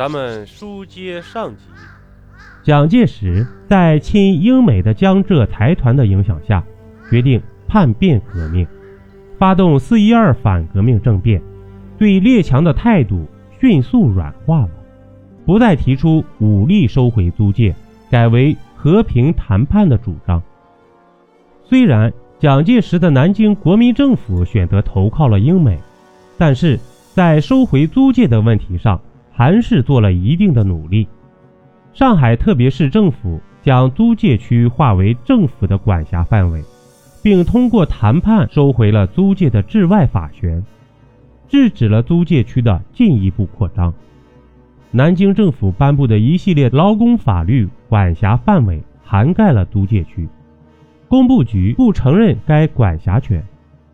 咱们书接上集，蒋介石在亲英美的江浙财团的影响下，决定叛变革命，发动四一二反革命政变，对列强的态度迅速软化了，不再提出武力收回租界，改为和平谈判的主张。虽然蒋介石的南京国民政府选择投靠了英美，但是在收回租界的问题上。还是做了一定的努力。上海特别市政府将租界区划为政府的管辖范围，并通过谈判收回了租界的治外法权，制止了租界区的进一步扩张。南京政府颁布的一系列劳工法律管辖范围涵盖了租界区，工部局不承认该管辖权，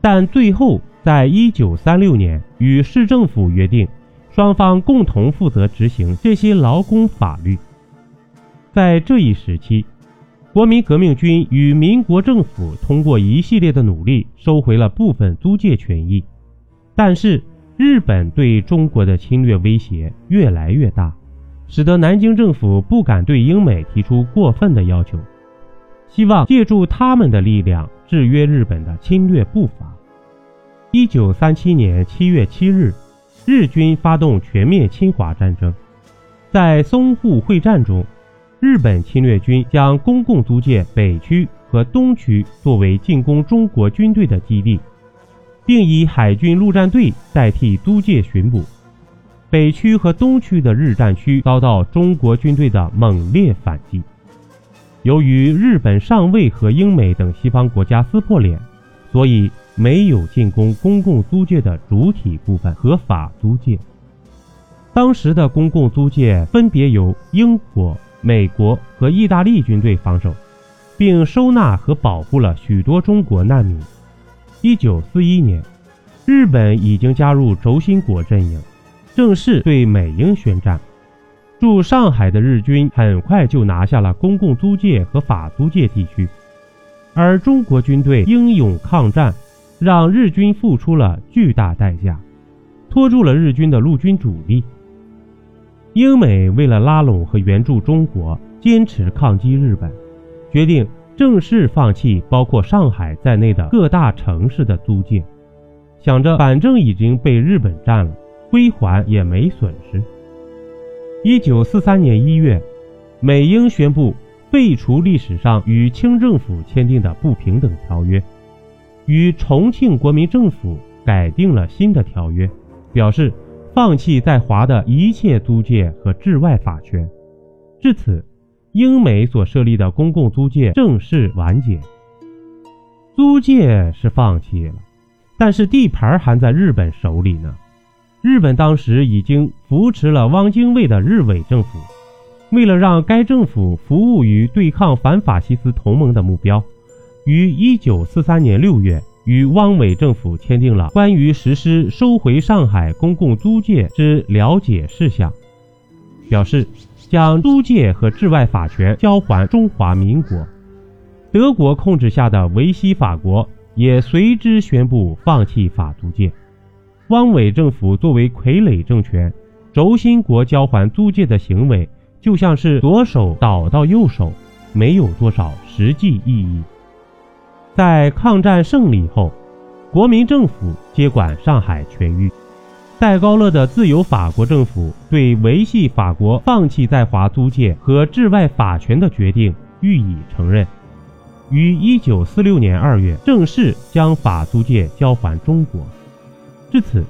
但最后在一九三六年与市政府约定。双方共同负责执行这些劳工法律。在这一时期，国民革命军与民国政府通过一系列的努力收回了部分租界权益，但是日本对中国的侵略威胁越来越大，使得南京政府不敢对英美提出过分的要求，希望借助他们的力量制约日本的侵略步伐。一九三七年七月七日。日军发动全面侵华战争，在淞沪会战中，日本侵略军将公共租界北区和东区作为进攻中国军队的基地，并以海军陆战队代替租界巡捕。北区和东区的日战区遭到中国军队的猛烈反击。由于日本尚未和英美等西方国家撕破脸，所以。没有进攻公共租界的主体部分和法租界。当时的公共租界分别由英国、美国和意大利军队防守，并收纳和保护了许多中国难民。一九四一年，日本已经加入轴心国阵营，正式对美英宣战。驻上海的日军很快就拿下了公共租界和法租界地区，而中国军队英勇抗战。让日军付出了巨大代价，拖住了日军的陆军主力。英美为了拉拢和援助中国，坚持抗击日本，决定正式放弃包括上海在内的各大城市的租界，想着反正已经被日本占了，归还也没损失。一九四三年一月，美英宣布废除历史上与清政府签订的不平等条约。与重庆国民政府改定了新的条约，表示放弃在华的一切租界和治外法权。至此，英美所设立的公共租界正式完结。租界是放弃了，但是地盘还在日本手里呢。日本当时已经扶持了汪精卫的日伪政府，为了让该政府服务于对抗反法西斯同盟的目标。于一九四三年六月，与汪伪政府签订了关于实施收回上海公共租界之了解事项，表示将租界和治外法权交还中华民国。德国控制下的维希法国也随之宣布放弃法租界。汪伪政府作为傀儡政权，轴心国交还租界的行为就像是左手倒到右手，没有多少实际意义。在抗战胜利后，国民政府接管上海全域。戴高乐的自由法国政府对维系法国放弃在华租界和治外法权的决定予以承认，于1946年2月正式将法租界交还中国。至此，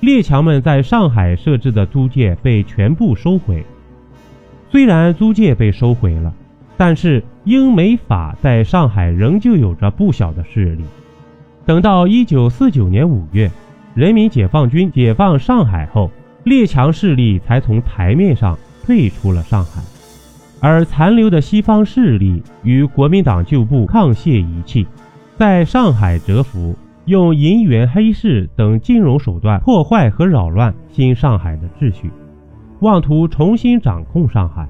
列强们在上海设置的租界被全部收回。虽然租界被收回了。但是英美法在上海仍旧有着不小的势力。等到一九四九年五月，人民解放军解放上海后，列强势力才从台面上退出了上海，而残留的西方势力与国民党旧部沆瀣一气，在上海蛰伏，用银元黑市等金融手段破坏和扰乱新上海的秩序，妄图重新掌控上海。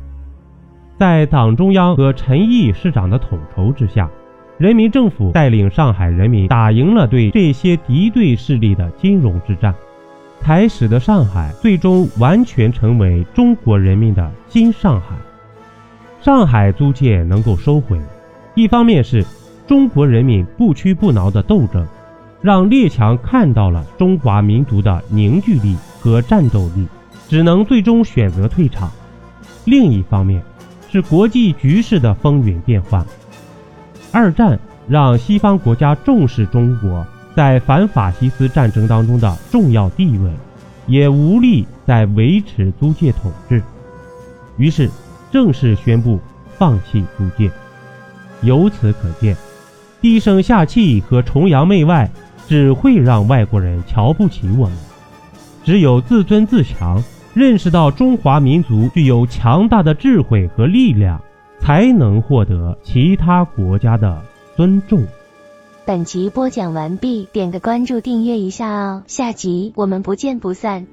在党中央和陈毅市长的统筹之下，人民政府带领上海人民打赢了对这些敌对势力的金融之战，才使得上海最终完全成为中国人民的新上海。上海租界能够收回，一方面是中国人民不屈不挠的斗争，让列强看到了中华民族的凝聚力和战斗力，只能最终选择退场；另一方面是国际局势的风云变幻。二战让西方国家重视中国在反法西斯战争当中的重要地位，也无力再维持租界统治，于是。正式宣布放弃租界，由此可见，低声下气和崇洋媚外只会让外国人瞧不起我们。只有自尊自强，认识到中华民族具有强大的智慧和力量，才能获得其他国家的尊重。本集播讲完毕，点个关注，订阅一下哦，下集我们不见不散。